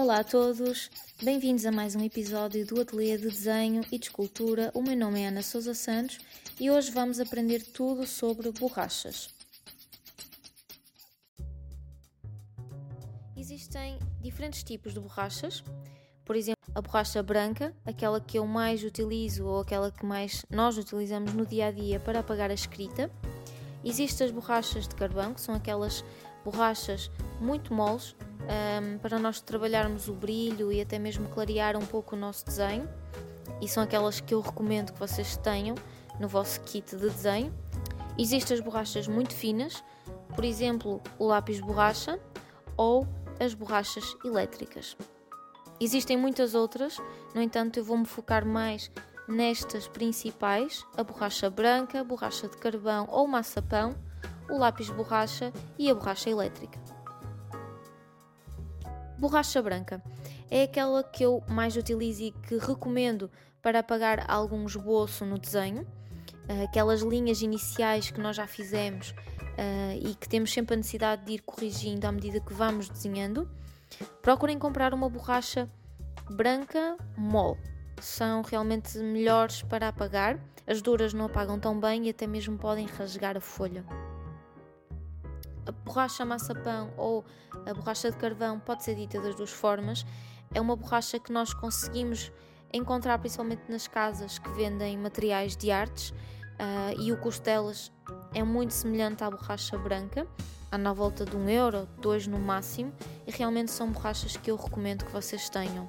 Olá a todos, bem-vindos a mais um episódio do Ateliê de Desenho e de Escultura. O meu nome é Ana Souza Santos e hoje vamos aprender tudo sobre borrachas. Existem diferentes tipos de borrachas, por exemplo, a borracha branca, aquela que eu mais utilizo ou aquela que mais nós utilizamos no dia a dia para apagar a escrita. Existem as borrachas de carvão, que são aquelas borrachas muito moles um, para nós trabalharmos o brilho e até mesmo clarear um pouco o nosso desenho. E são aquelas que eu recomendo que vocês tenham no vosso kit de desenho. Existem as borrachas muito finas, por exemplo, o lápis borracha ou as borrachas elétricas. Existem muitas outras, no entanto, eu vou me focar mais nestas principais: a borracha branca, a borracha de carvão ou maçapão, o lápis borracha e a borracha elétrica. Borracha branca é aquela que eu mais utilizo e que recomendo para apagar algum esboço no desenho, eh, aquelas linhas iniciais que nós já fizemos uh, e que temos sempre a necessidade de ir corrigindo à medida que vamos desenhando. Procurem comprar uma borracha branca mole, são realmente melhores para apagar. As duras não apagam tão bem e até mesmo podem rasgar a folha a borracha maçapão ou a borracha de carvão pode ser dita das duas formas. É uma borracha que nós conseguimos encontrar principalmente nas casas que vendem materiais de artes uh, e o custo delas é muito semelhante à borracha branca, há na volta de um euro, dois no máximo, e realmente são borrachas que eu recomendo que vocês tenham.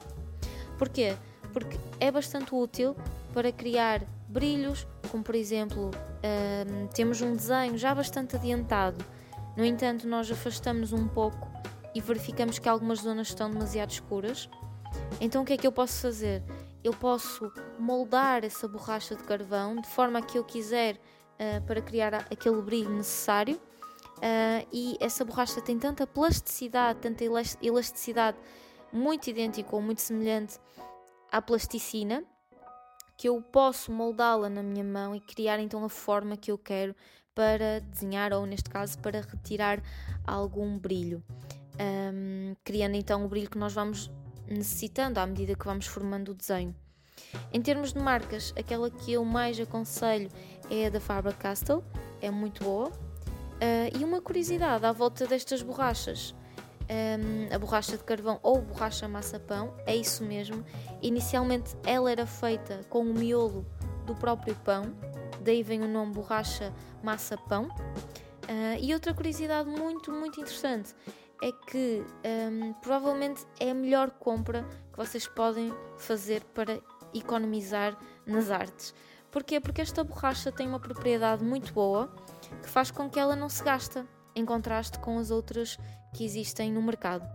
Porquê? Porque é bastante útil para criar brilhos, como por exemplo, uh, temos um desenho já bastante adiantado no entanto, nós afastamos um pouco e verificamos que algumas zonas estão demasiado escuras. Então, o que é que eu posso fazer? Eu posso moldar essa borracha de carvão de forma que eu quiser uh, para criar aquele brilho necessário. Uh, e essa borracha tem tanta plasticidade, tanta elasticidade, muito idêntica ou muito semelhante à plasticina, que eu posso moldá-la na minha mão e criar então a forma que eu quero para desenhar ou, neste caso, para retirar algum brilho, um, criando então o brilho que nós vamos necessitando à medida que vamos formando o desenho. Em termos de marcas, aquela que eu mais aconselho é a da Faber-Castell, é muito boa. Uh, e uma curiosidade à volta destas borrachas, um, a borracha de carvão ou borracha maçapão, é isso mesmo. Inicialmente ela era feita com o miolo do próprio pão, daí vem o nome borracha massa pão. Uh, e outra curiosidade muito, muito interessante é que um, provavelmente é a melhor compra que vocês podem fazer para economizar nas artes. Porquê? Porque esta borracha tem uma propriedade muito boa que faz com que ela não se gasta, em contraste com as outras que existem no mercado.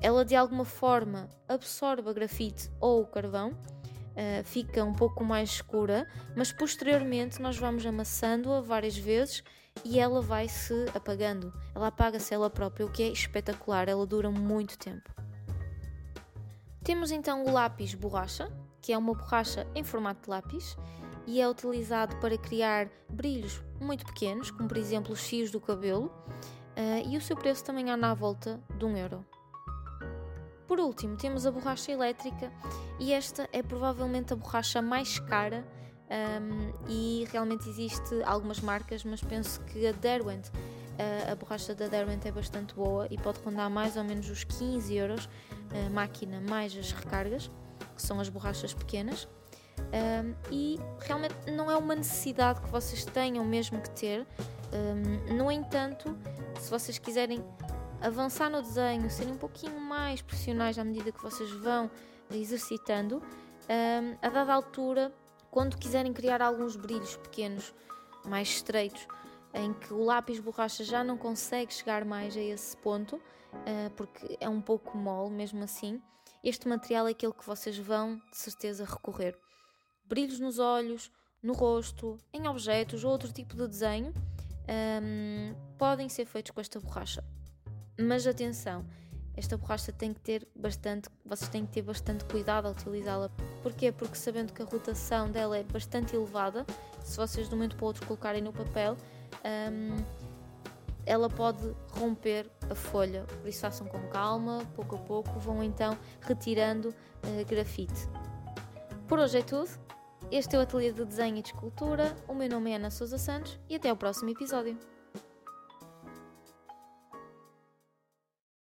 Ela de alguma forma absorve a grafite ou o carvão uh, fica um pouco mais escura, mas posteriormente nós vamos amassando-a várias vezes e ela vai se apagando. Ela apaga-se ela própria, o que é espetacular, ela dura muito tempo. Temos então o lápis borracha, que é uma borracha em formato de lápis e é utilizado para criar brilhos muito pequenos, como por exemplo os fios do cabelo, uh, e o seu preço também anda à volta de um euro. Por último, temos a borracha elétrica e esta é provavelmente a borracha mais cara um, e realmente existe algumas marcas, mas penso que a Derwent, uh, a borracha da Derwent é bastante boa e pode rondar mais ou menos os 15 euros, a máquina mais as recargas, que são as borrachas pequenas. Um, e realmente não é uma necessidade que vocês tenham mesmo que ter. Um, no entanto, se vocês quiserem avançar no desenho, serem um pouquinho mais profissionais à medida que vocês vão exercitando, um, a dada altura, quando quiserem criar alguns brilhos pequenos, mais estreitos, em que o lápis borracha já não consegue chegar mais a esse ponto, uh, porque é um pouco mole mesmo assim, este material é aquele que vocês vão de certeza recorrer. Brilhos nos olhos, no rosto, em objetos ou outro tipo de desenho um, podem ser feitos com esta borracha. Mas atenção, esta borracha tem que ter bastante, vocês têm que ter bastante cuidado ao utilizá-la. Porquê? Porque sabendo que a rotação dela é bastante elevada, se vocês de um momento para o outro colocarem no papel, um, ela pode romper a folha. Por isso façam com calma, pouco a pouco vão então retirando uh, grafite. Por hoje é tudo. Este é o Ateliê de Desenho e de Escultura. O meu nome é Ana Sousa Santos e até o próximo episódio.